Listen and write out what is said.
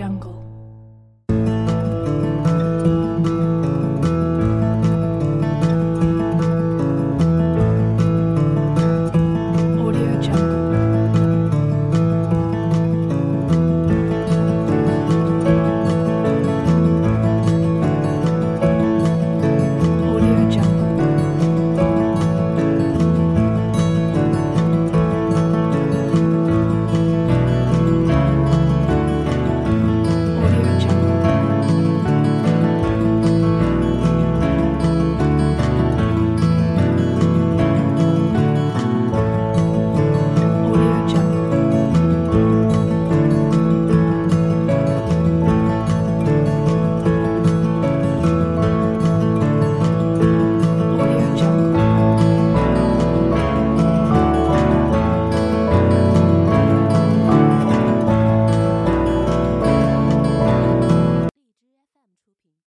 jungle.